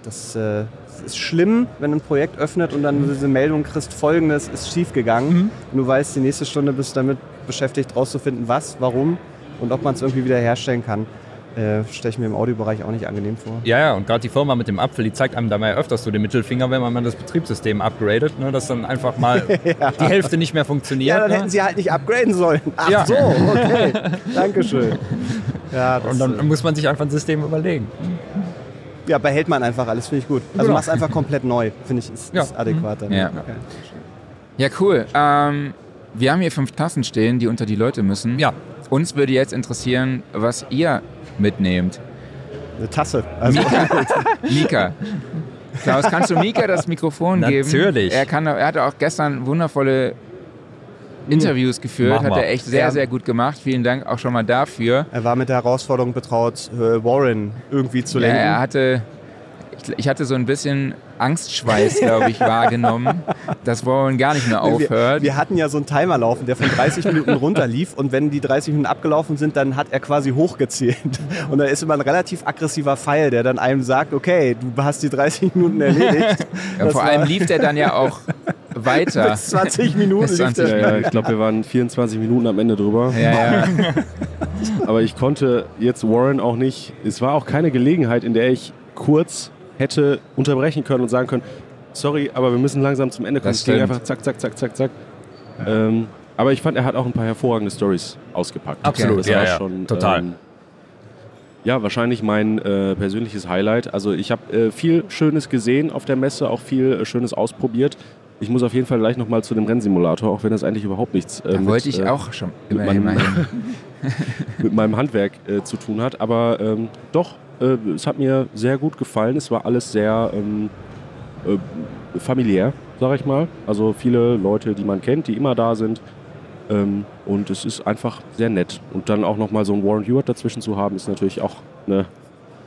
[SPEAKER 3] Das, äh, das ist schlimm, wenn ein Projekt öffnet und dann diese Meldung kriegst, folgendes ist schiefgegangen.
[SPEAKER 2] Mhm.
[SPEAKER 3] Und du weißt, die nächste Stunde bist du damit beschäftigt, rauszufinden, was, warum und ob man es irgendwie wieder herstellen kann. Äh, Stelle ich mir im Audiobereich auch nicht angenehm vor.
[SPEAKER 2] Ja, ja, und gerade die Firma mit dem Apfel, die zeigt einem da mal öfters so den Mittelfinger, wenn man mal das Betriebssystem upgradet, ne, dass dann einfach mal die Hälfte nicht mehr funktioniert.
[SPEAKER 3] Ja, dann
[SPEAKER 2] ne?
[SPEAKER 3] hätten sie halt nicht upgraden sollen. Ach
[SPEAKER 2] Ja.
[SPEAKER 3] so, okay. Dankeschön. Ja, das,
[SPEAKER 2] und dann muss man sich einfach ein System überlegen.
[SPEAKER 3] ja, behält man einfach alles, finde ich gut. Also
[SPEAKER 2] Genau.
[SPEAKER 3] mach's einfach komplett neu, finde ich, ist,
[SPEAKER 2] Ja.
[SPEAKER 3] ist adäquater.
[SPEAKER 1] Ja.
[SPEAKER 3] Okay.
[SPEAKER 1] Ja, cool. Ähm, wir haben hier fünf Tassen stehen, die unter die Leute müssen.
[SPEAKER 2] Ja,
[SPEAKER 1] Uns würde jetzt interessieren, was ihr mitnehmt.
[SPEAKER 3] Eine Tasse. Also,
[SPEAKER 1] Mika. Klaus, kannst du Mika das Mikrofon geben?
[SPEAKER 2] Natürlich.
[SPEAKER 1] Er, kann, er hatte auch gestern wundervolle Interviews geführt,
[SPEAKER 2] Machen
[SPEAKER 1] hat
[SPEAKER 2] wir.
[SPEAKER 1] er echt sehr,
[SPEAKER 3] Ja.
[SPEAKER 1] sehr gut gemacht. Vielen Dank auch schon mal dafür.
[SPEAKER 3] er war mit der Herausforderung betraut, äh, Warren irgendwie zu
[SPEAKER 1] Ja,
[SPEAKER 3] lenken.
[SPEAKER 1] er hatte, ich, ich hatte so ein bisschen Angstschweiß, glaube ich, wahrgenommen, dass Warren gar nicht mehr
[SPEAKER 3] Wir,
[SPEAKER 1] aufhört.
[SPEAKER 3] wir hatten ja so einen Timer laufen, der von 30 Minuten runterlief und wenn die 30 Minuten abgelaufen sind, dann hat er quasi hochgezählt. Und da ist immer ein relativ aggressiver Pfeil, der dann einem sagt, okay, du hast die 30 Minuten erledigt.
[SPEAKER 1] Ja, vor allem lief der dann ja auch weiter.
[SPEAKER 3] Bis 20 Minuten
[SPEAKER 1] Bis
[SPEAKER 3] lief
[SPEAKER 1] 20
[SPEAKER 3] der.
[SPEAKER 4] Ja, ja, ich glaube, wir waren 24 Minuten am Ende drüber.
[SPEAKER 1] Ja, ja.
[SPEAKER 4] Aber ich konnte jetzt Warren auch nicht. Es war auch keine Gelegenheit, in der ich kurz hätte unterbrechen können und sagen können: Sorry, aber wir müssen langsam zum Ende kommen.
[SPEAKER 1] Das
[SPEAKER 4] Es ging einfach zack, zack, zack, zack, zack. Ähm, aber ich fand, er hat auch ein paar hervorragende Stories ausgepackt.
[SPEAKER 2] Absolut,
[SPEAKER 4] das
[SPEAKER 2] ja,
[SPEAKER 4] war
[SPEAKER 2] ja,
[SPEAKER 4] schon
[SPEAKER 2] total.
[SPEAKER 4] Ähm, ja, wahrscheinlich mein äh, persönliches Highlight. Also ich habe äh, viel Schönes gesehen auf der Messe, auch viel äh, Schönes ausprobiert. Ich muss auf jeden Fall gleich nochmal zu dem Rennsimulator, auch wenn das eigentlich überhaupt nichts äh,
[SPEAKER 1] Da
[SPEAKER 4] mit,
[SPEAKER 1] wollte ich
[SPEAKER 4] äh,
[SPEAKER 1] auch schon
[SPEAKER 4] mit meinem- mit meinem Handwerk äh, zu tun hat. Aber ähm, doch, äh, es hat mir sehr gut gefallen. Es war alles sehr ähm, äh, familiär, sag ich mal. Also viele Leute, die man kennt, die immer da sind. Ähm, und es ist einfach sehr nett. Und dann auch nochmal so einen Warren Hewitt dazwischen zu haben, ist natürlich auch eine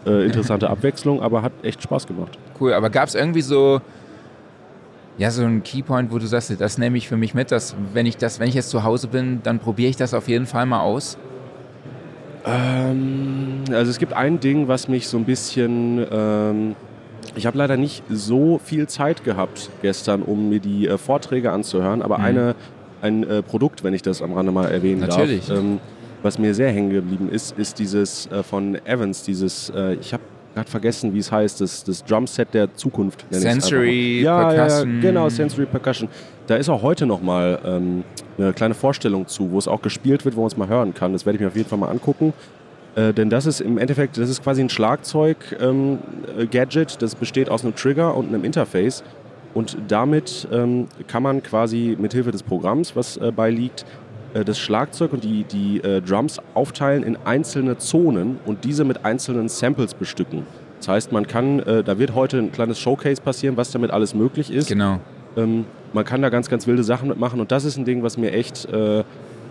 [SPEAKER 4] äh, interessante Abwechslung, aber hat echt Spaß gemacht.
[SPEAKER 1] Cool, aber gab es irgendwie so, ja, so einen Keypoint, wo du sagst, das nehme ich für mich mit, dass wenn ich das, wenn ich jetzt zu Hause bin, dann probiere ich das auf jeden Fall mal aus?
[SPEAKER 4] Ähm, also es gibt ein Ding, was mich so ein bisschen... Ähm, ich habe leider nicht so viel Zeit gehabt gestern, um mir die äh, Vorträge anzuhören, aber mhm. eine, ein äh, Produkt, wenn ich das am Rande mal erwähnen
[SPEAKER 1] Natürlich.
[SPEAKER 4] darf, ähm, was mir sehr hängen geblieben ist, ist dieses äh, von Evans, dieses, äh, ich habe gerade vergessen, wie es heißt, das, das Drumset der Zukunft.
[SPEAKER 1] Sensory
[SPEAKER 4] ja,
[SPEAKER 1] Percussion.
[SPEAKER 4] Ja, genau, Sensory Percussion. Da ist auch heute nochmal ähm, eine kleine Vorstellung zu, wo es auch gespielt wird, wo man es mal hören kann. Das werde ich mir auf jeden Fall mal angucken. Äh, denn das ist im Endeffekt, das ist quasi ein Schlagzeug-Gadget, ähm, das besteht aus einem Trigger und einem Interface. Und damit ähm, kann man quasi mit Hilfe des Programms, was äh, beiliegt, äh, das Schlagzeug und die, die äh, Drums aufteilen in einzelne Zonen und diese mit einzelnen Samples bestücken. Das heißt, man kann, äh, da wird heute ein kleines Showcase passieren, was damit alles möglich ist.
[SPEAKER 1] Genau.
[SPEAKER 4] Ähm, man kann da ganz, ganz wilde Sachen mitmachen und das ist ein Ding, was mir echt äh,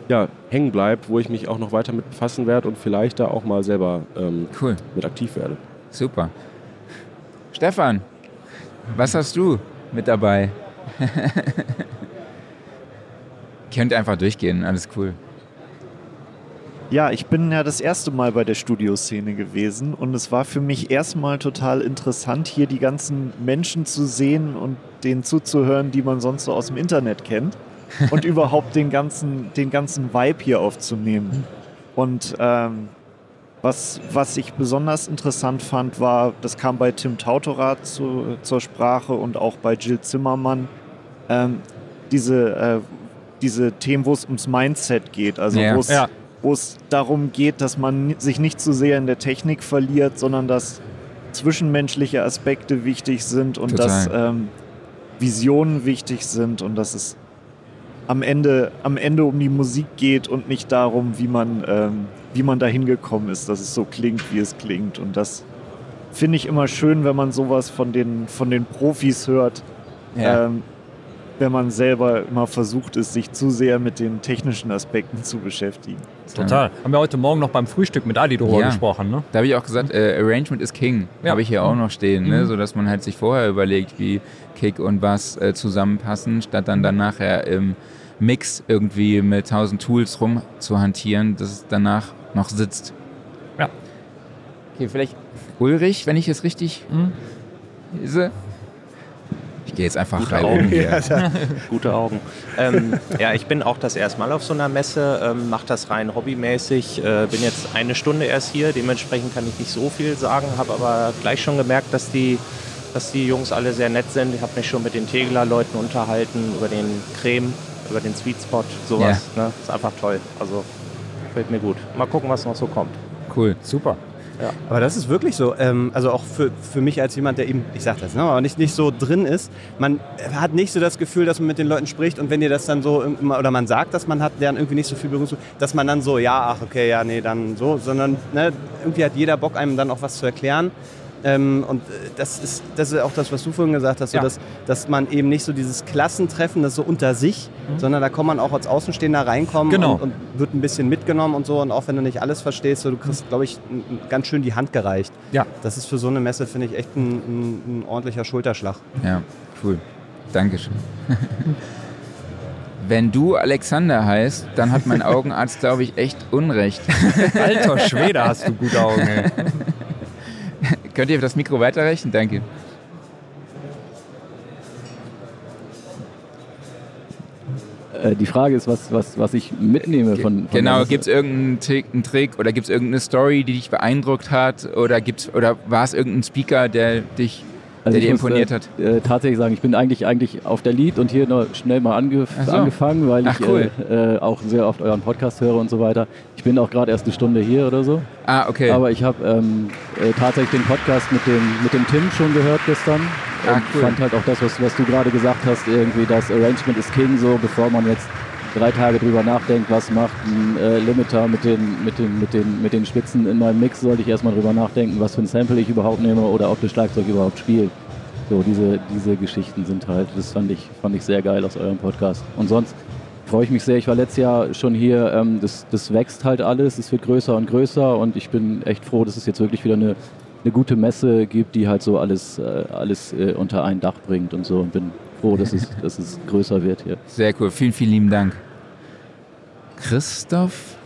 [SPEAKER 4] ja, hängen bleibt, wo ich mich auch noch weiter mit befassen werde und vielleicht da auch mal selber ähm,
[SPEAKER 1] cool.
[SPEAKER 4] mit aktiv werde.
[SPEAKER 1] Super. Stefan, was hast du mit dabei? Könnt einfach durchgehen, alles cool.
[SPEAKER 5] Ja, ich bin ja das erste Mal bei der Studioszene gewesen und es war für mich erstmal total interessant, hier die ganzen Menschen zu sehen und denen zuzuhören, die man sonst so aus dem Internet kennt und überhaupt den ganzen, den ganzen Vibe hier aufzunehmen. Und ähm, was, was ich besonders interessant fand, war, das kam bei Tim Tautorat zu, zur Sprache und auch bei Jill Zimmermann, ähm, diese, äh, diese Themen, wo es ums Mindset geht, also ja. wo es ja. darum geht, dass man sich nicht zu sehr in der Technik verliert, sondern dass zwischenmenschliche Aspekte wichtig sind und Total. dass ähm, Visionen wichtig sind und dass es am Ende, am Ende um die Musik geht und nicht darum, wie man, ähm, wie man dahin gekommen ist, dass es so klingt, wie es klingt. Und das finde ich immer schön, wenn man sowas von den, von den Profis hört. Ja. Ähm, wenn man selber immer versucht ist, sich zu sehr mit den technischen Aspekten zu beschäftigen.
[SPEAKER 2] Total. Haben wir heute Morgen noch beim Frühstück mit Adi darüber ja. gesprochen. Ne?
[SPEAKER 1] Da habe ich auch gesagt, äh, Arrangement is King. Ja. Habe ich hier auch noch stehen. Ne? Mhm. So dass man halt sich vorher überlegt, wie Kick und Bass äh, zusammenpassen, statt dann, dann nachher im Mix irgendwie mit tausend Tools rum zu hantieren, dass es danach noch sitzt.
[SPEAKER 2] Ja.
[SPEAKER 1] Okay, vielleicht Ulrich, wenn ich es richtig mhm. lese. Ich gehe jetzt einfach Gute rein Augen. Hier.
[SPEAKER 6] Ja, Gute Augen. ähm, ja, ich bin auch das erste Mal auf so einer Messe, ähm, mache das rein hobbymäßig, äh, bin jetzt eine Stunde erst hier, dementsprechend kann ich nicht so viel sagen, habe aber gleich schon gemerkt, dass die, dass die Jungs alle sehr nett sind. Ich habe mich schon mit den Tegler-Leuten unterhalten, über den Creme, über den Sweet Spot, sowas. Ja. Ne? Ist einfach toll. Also gefällt mir gut. Mal gucken, was noch so kommt.
[SPEAKER 1] Cool, super.
[SPEAKER 3] Ja. Aber das ist wirklich so. Ähm, also auch für, für mich als jemand, der eben, ich sag das, ne, aber nicht, nicht so drin ist, man hat nicht so das Gefühl, dass man mit den Leuten spricht und wenn ihr das dann so, oder man sagt, dass man hat, deren irgendwie nicht so viel Berührung dass man dann so, ja, ach okay, ja, nee, dann so, sondern ne, irgendwie hat jeder Bock, einem dann auch was zu erklären. Ähm, und äh, das ist, das ist auch das, was du vorhin gesagt hast, so ja. dass, dass man eben nicht so dieses Klassentreffen, das so unter sich, mhm. sondern da kann man auch als Außenstehender reinkommen
[SPEAKER 2] genau.
[SPEAKER 3] und, und, wird ein bisschen mitgenommen und so. Und auch wenn du nicht alles verstehst, so, du kriegst, glaube ich, ganz schön die Hand gereicht.
[SPEAKER 2] Ja.
[SPEAKER 3] Das ist für so eine Messe, finde ich, echt ein, ein, ein ordentlicher Schulterschlag.
[SPEAKER 1] Ja, cool. Dankeschön. Wenn du Alexander heißt, dann hat mein Augenarzt, glaube ich, echt Unrecht.
[SPEAKER 2] Alter Schwede, hast du gute Augen, ey.
[SPEAKER 1] Könnt ihr das Mikro weiterreichen? Danke.
[SPEAKER 7] Äh, die Frage ist, was, was, was ich mitnehme von. von
[SPEAKER 1] genau, gibt es irgendeinen Trick, Trick oder gibt es irgendeine Story, die dich beeindruckt hat? Oder, oder war es irgendein Speaker, der dich also der dir imponiert
[SPEAKER 7] muss,
[SPEAKER 1] hat?
[SPEAKER 7] Äh, tatsächlich sagen, ich bin eigentlich, eigentlich auf der Lead und hier nur schnell mal angef so. angefangen, weil
[SPEAKER 1] Ach,
[SPEAKER 7] ich
[SPEAKER 1] cool.
[SPEAKER 7] äh, auch sehr oft euren Podcast höre und so weiter. Ich bin auch gerade erst eine Stunde hier oder so.
[SPEAKER 1] Ah, okay.
[SPEAKER 7] Aber ich habe ähm, äh, tatsächlich den Podcast mit dem, mit dem Tim schon gehört gestern.
[SPEAKER 1] Ah,
[SPEAKER 7] cool. fand halt auch das, was, was du gerade gesagt hast, irgendwie das Arrangement ist King, so bevor man jetzt drei Tage drüber nachdenkt, was macht ein äh, Limiter mit den, mit, den, mit, den, mit den Spitzen in meinem Mix, sollte ich erstmal drüber nachdenken, was für ein Sample ich überhaupt nehme oder ob das Schlagzeug überhaupt spielt. So, diese, diese Geschichten sind halt, das fand ich, fand ich sehr geil aus eurem Podcast. Und sonst freue ich mich sehr. Ich war letztes Jahr schon hier. Ähm, das, das wächst halt alles. Es wird größer und größer und ich bin echt froh, dass es jetzt wirklich wieder eine, eine gute Messe gibt, die halt so alles, äh, alles äh, unter ein Dach bringt und so. Und bin froh, dass es, dass es größer wird hier.
[SPEAKER 1] Sehr cool. Vielen, vielen lieben Dank. Christoph?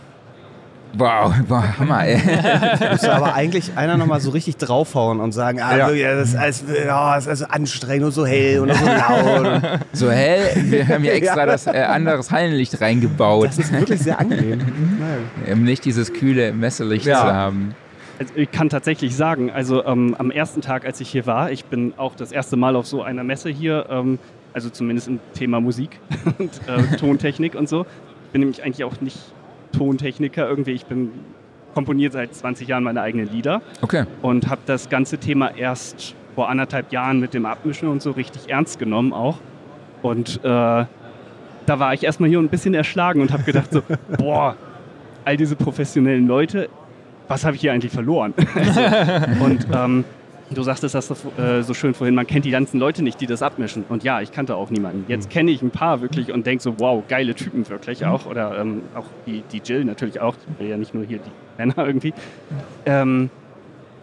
[SPEAKER 1] Wow, wow Hammer, ey.
[SPEAKER 3] Müsste aber eigentlich einer nochmal so richtig draufhauen und sagen, ah, wirklich, das, ist alles, ja, das ist alles anstrengend und so hell und so laut.
[SPEAKER 1] So hell, wir haben hier extra das äh, anderes Hallenlicht reingebaut,
[SPEAKER 3] Das ist wirklich sehr angenehm.
[SPEAKER 1] um nicht dieses kühle Messelicht
[SPEAKER 8] Ja.
[SPEAKER 1] zu haben.
[SPEAKER 8] Also ich kann tatsächlich sagen, also ähm, am ersten Tag, als ich hier war, ich bin auch das erste Mal auf so einer Messe hier, ähm, also zumindest im Thema Musik und äh, Tontechnik und so. Bin nämlich eigentlich auch nicht Tontechniker irgendwie. Ich bin komponiert seit 20 Jahren meine eigenen Lieder
[SPEAKER 1] Okay.
[SPEAKER 8] und habe das ganze Thema erst vor anderthalb Jahren mit dem Abmischen und so richtig ernst genommen auch. Und äh, da war ich erstmal hier ein bisschen erschlagen und habe gedacht so, boah, all diese professionellen Leute, was habe ich hier eigentlich verloren? also, und ähm, du sagtest das so, äh, so schön vorhin, man kennt die ganzen Leute nicht, die das abmischen. Und ja, ich kannte auch niemanden. Jetzt kenne ich ein paar wirklich und denke so, wow, geile Typen wirklich auch. Oder ähm, auch die, die Jill natürlich auch. Ich will ja nicht nur hier die Männer irgendwie. Ähm,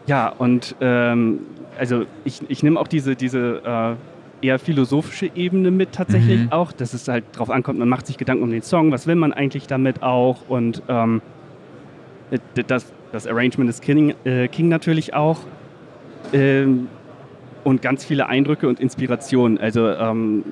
[SPEAKER 8] ja, und ähm, also ich, ich nehme auch diese, diese äh, eher philosophische Ebene mit tatsächlich
[SPEAKER 1] Mhm.
[SPEAKER 8] auch, dass es halt drauf ankommt, man macht sich Gedanken um den Song, was will man eigentlich damit auch und ähm, das, das Arrangement ist King, äh, King natürlich auch ähm, und ganz viele Eindrücke und Inspirationen. Also ähm,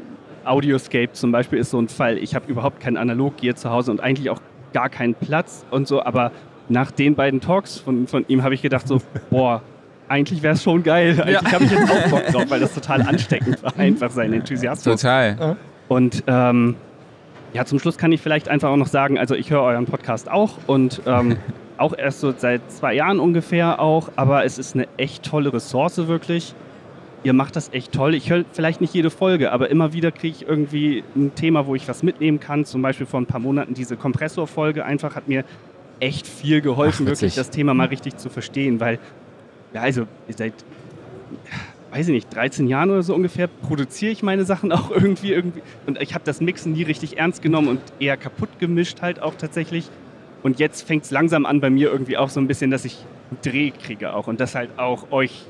[SPEAKER 8] Audioscape zum Beispiel ist so ein Fall. Ich habe überhaupt kein Analoggear zu Hause und eigentlich auch gar keinen Platz und so, aber nach den beiden Talks von, von ihm habe ich gedacht so, boah, eigentlich wäre es schon geil. Eigentlich habe ich jetzt auch Bock drauf, weil das total ansteckend war, einfach sein Enthusiasmus.
[SPEAKER 1] Total.
[SPEAKER 8] Und ähm, ja, zum Schluss kann ich vielleicht einfach auch noch sagen, also ich höre euren Podcast auch und ähm, auch erst so seit zwei Jahren ungefähr auch, aber es ist eine echt tolle Ressource wirklich. Ihr macht das echt toll. Ich höre vielleicht nicht jede Folge, aber immer wieder kriege ich irgendwie ein Thema, wo ich was mitnehmen kann. Zum Beispiel vor ein paar Monaten diese Kompressorfolge einfach hat mir echt viel geholfen,
[SPEAKER 1] Ach,
[SPEAKER 8] wirklich das Thema mal richtig zu verstehen, weil, ja, also seit weiß ich nicht, 13 Jahren oder so ungefähr produziere ich meine Sachen auch irgendwie irgendwie und ich habe das Mixen nie richtig ernst genommen und eher kaputt gemischt halt auch tatsächlich und jetzt fängt es langsam an bei mir irgendwie auch so ein bisschen, dass ich einen Dreh kriege auch und das halt auch euch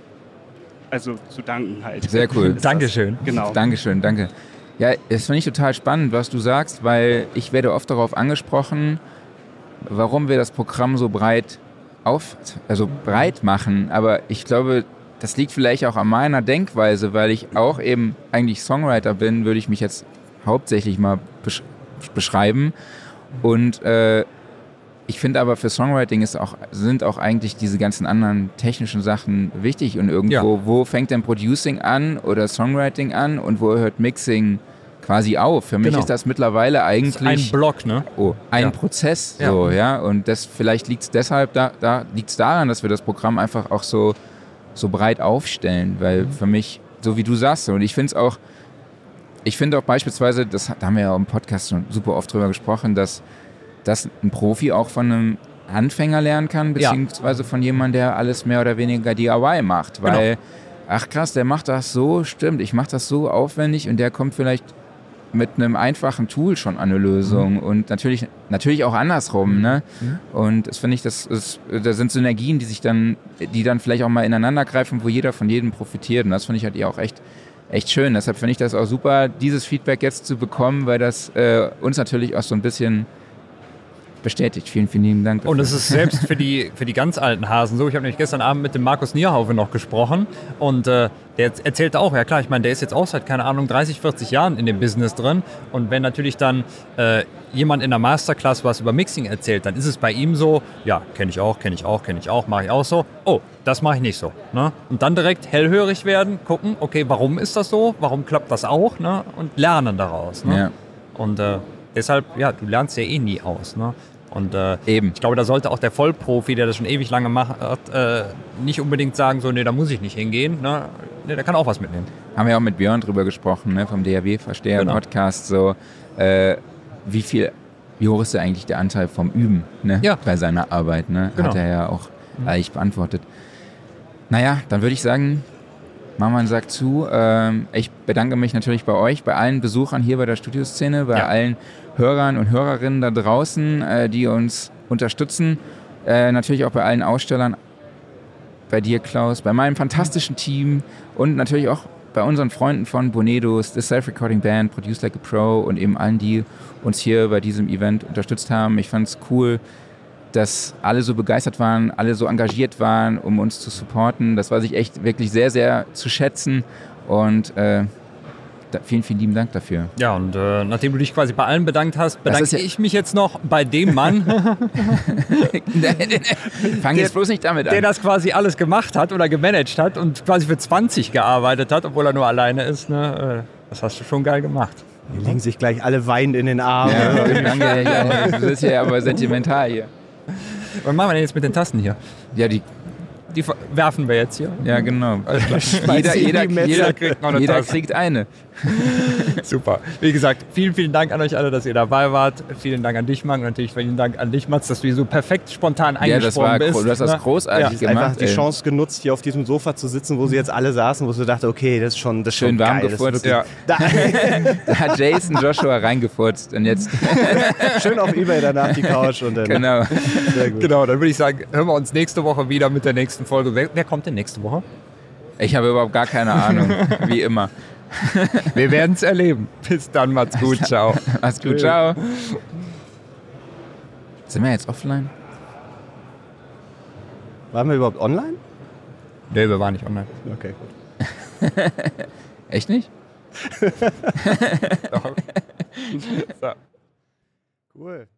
[SPEAKER 8] also zu danken halt.
[SPEAKER 1] Sehr cool.
[SPEAKER 8] Ist das.
[SPEAKER 2] Dankeschön.
[SPEAKER 8] Genau.
[SPEAKER 1] Dankeschön, danke. Ja, das finde ich total spannend, was du sagst, weil ich werde oft darauf angesprochen, warum wir das Programm so breit auf, also breit machen. Aber ich glaube, das liegt vielleicht auch an meiner Denkweise, weil ich auch eben eigentlich Songwriter bin, würde ich mich jetzt hauptsächlich mal besch beschreiben. Und äh, ich finde aber für Songwriting ist auch, sind auch eigentlich diese ganzen anderen technischen Sachen wichtig und irgendwo, wo fängt denn Producing an oder Songwriting an und wo hört Mixing quasi auf? Für mich
[SPEAKER 2] Genau.
[SPEAKER 1] ist das mittlerweile
[SPEAKER 2] Das
[SPEAKER 1] eigentlich
[SPEAKER 2] ist ein Block, ne?
[SPEAKER 1] oh, ein
[SPEAKER 2] Ja.
[SPEAKER 1] Prozess,
[SPEAKER 2] Ja.
[SPEAKER 1] so, ja. Und das vielleicht liegt es deshalb da, da liegt's daran, dass wir das Programm einfach auch so, so breit aufstellen, weil für mich, so wie du sagst, und ich finde es auch, ich finde auch beispielsweise, das, da haben wir ja im Podcast schon super oft drüber gesprochen, dass, dass ein Profi auch von einem Anfänger lernen kann,
[SPEAKER 2] Ja.
[SPEAKER 1] beziehungsweise von jemandem, der alles mehr oder weniger DIY macht.
[SPEAKER 2] Genau.
[SPEAKER 1] Weil, ach krass, der macht das so, stimmt, ich mache das so aufwendig und der kommt vielleicht mit einem einfachen Tool schon an eine Lösung und natürlich, natürlich auch andersrum, ne? Und das finde ich, das ist, da sind Synergien, die sich dann, die dann vielleicht auch mal ineinander greifen, wo jeder von jedem profitiert. Und das finde ich halt ja auch echt, echt schön. Deshalb finde ich das auch super, dieses Feedback jetzt zu bekommen, weil das äh, uns natürlich auch so ein bisschen bestätigt. Vielen, vielen lieben Dank.
[SPEAKER 2] Und
[SPEAKER 1] dafür.
[SPEAKER 2] es ist selbst für die, für die ganz alten Hasen so. Ich habe nämlich gestern Abend mit dem Markus Nierhaufe noch gesprochen und äh, der erzählte auch, ja klar, ich meine, der ist jetzt auch seit, keine Ahnung, 30, 40 Jahren in dem Business drin. Und wenn natürlich dann äh, jemand in der Masterclass was über Mixing erzählt, dann ist es bei ihm so, ja, kenne ich auch, kenne ich auch, kenne ich auch, mache ich auch so. Oh, das mache ich nicht so. Ne? Und dann direkt hellhörig werden, gucken, okay, warum ist das so? Warum klappt das auch? Ne? Und lernen daraus. Ne?
[SPEAKER 1] Ja.
[SPEAKER 2] Und äh, deshalb, ja, du lernst ja eh nie aus. Ne? Und äh,
[SPEAKER 1] Eben.
[SPEAKER 2] ich glaube, da sollte auch der Vollprofi, der das schon ewig lange macht, äh, nicht unbedingt sagen, so, nee, da muss ich nicht hingehen. Ne? Nee, der kann auch was mitnehmen.
[SPEAKER 1] haben wir auch mit Björn drüber gesprochen, ne, vom DAW-Versteher
[SPEAKER 2] Genau.
[SPEAKER 1] Podcast, so äh, wie viel, wie hoch ist da eigentlich der Anteil vom Üben ne,
[SPEAKER 2] Ja.
[SPEAKER 1] bei seiner Arbeit, ne?
[SPEAKER 2] Genau.
[SPEAKER 1] Hat er ja auch eigentlich beantwortet. Naja, dann würde ich sagen, Mama sagt zu. Ähm, ich bedanke mich natürlich bei euch, bei allen Besuchern hier bei der Studioszene, bei
[SPEAKER 2] Ja.
[SPEAKER 1] allen Hörern und Hörerinnen da draußen, äh, die uns unterstützen. Äh, natürlich auch bei allen Ausstellern, bei dir, Klaus, bei meinem fantastischen Team und natürlich auch bei unseren Freunden von Bonedos, The Self-Recording Band, Produce Like a Pro und eben allen, die uns hier bei diesem Event unterstützt haben. Ich fand es cool, dass alle so begeistert waren, alle so engagiert waren, um uns zu supporten. Das war sich echt wirklich sehr, sehr zu schätzen und äh, da, vielen, vielen lieben Dank dafür.
[SPEAKER 2] Ja, und äh, nachdem du dich quasi bei allen bedankt hast, bedanke
[SPEAKER 1] ja-
[SPEAKER 2] ich mich jetzt noch bei dem Mann,
[SPEAKER 1] Fang jetzt bloß nicht damit
[SPEAKER 2] der
[SPEAKER 1] an.
[SPEAKER 2] das quasi alles gemacht hat oder gemanagt hat und quasi für 20 gearbeitet hat, obwohl er nur alleine ist. Ne? Äh, Das hast du schon geil gemacht.
[SPEAKER 3] Die legen sich gleich alle weinend in den Arm.
[SPEAKER 1] Ja, danke, ja, das ist ja aber sentimental hier.
[SPEAKER 2] Was machen wir denn jetzt mit den Tasten hier?
[SPEAKER 1] Ja, die,
[SPEAKER 2] Die werfen wir jetzt hier.
[SPEAKER 1] ja genau. Jeder,
[SPEAKER 3] in
[SPEAKER 1] jeder,
[SPEAKER 3] Metze.
[SPEAKER 1] jeder,
[SPEAKER 2] kriegt noch eine
[SPEAKER 1] jeder
[SPEAKER 2] Tasse.
[SPEAKER 1] kriegt eine.
[SPEAKER 2] Super. Wie gesagt, vielen, vielen Dank an euch alle, dass ihr dabei wart. Vielen Dank an dich, Mann. Und natürlich vielen Dank an dich, Mats, dass du hier so perfekt spontan
[SPEAKER 1] Ja, das war,
[SPEAKER 2] eingesprungen bist.
[SPEAKER 1] du hast das
[SPEAKER 2] ne?
[SPEAKER 1] großartig
[SPEAKER 2] Ja,
[SPEAKER 1] gemacht.
[SPEAKER 3] Einfach die. Chance genutzt, hier auf diesem Sofa zu sitzen, wo sie jetzt alle saßen, wo sie dachte, okay, das ist schon, das ist
[SPEAKER 1] Schön
[SPEAKER 3] schon
[SPEAKER 1] warm
[SPEAKER 3] geil.
[SPEAKER 1] Gefurzt.
[SPEAKER 3] wirklich- Da,
[SPEAKER 1] Da hat Jason Joshua reingefurzt und jetzt,
[SPEAKER 3] schön auf Ebay danach die Couch und dann.
[SPEAKER 1] genau.
[SPEAKER 3] Sehr gut.
[SPEAKER 2] Genau, dann würde ich sagen, hören wir uns nächste Woche wieder mit der nächsten Folge. Wer, wer kommt denn nächste Woche?
[SPEAKER 1] Ich habe überhaupt gar keine Ahnung, wie immer.
[SPEAKER 2] Wir werden es erleben. Bis dann, macht's gut. Ciao.
[SPEAKER 1] Mach's gut, ciao. Sind wir jetzt offline?
[SPEAKER 3] Waren wir überhaupt online?
[SPEAKER 2] Nee, wir waren nicht online.
[SPEAKER 3] Okay, gut.
[SPEAKER 1] Echt nicht?
[SPEAKER 2] Doch. so.
[SPEAKER 3] Cool.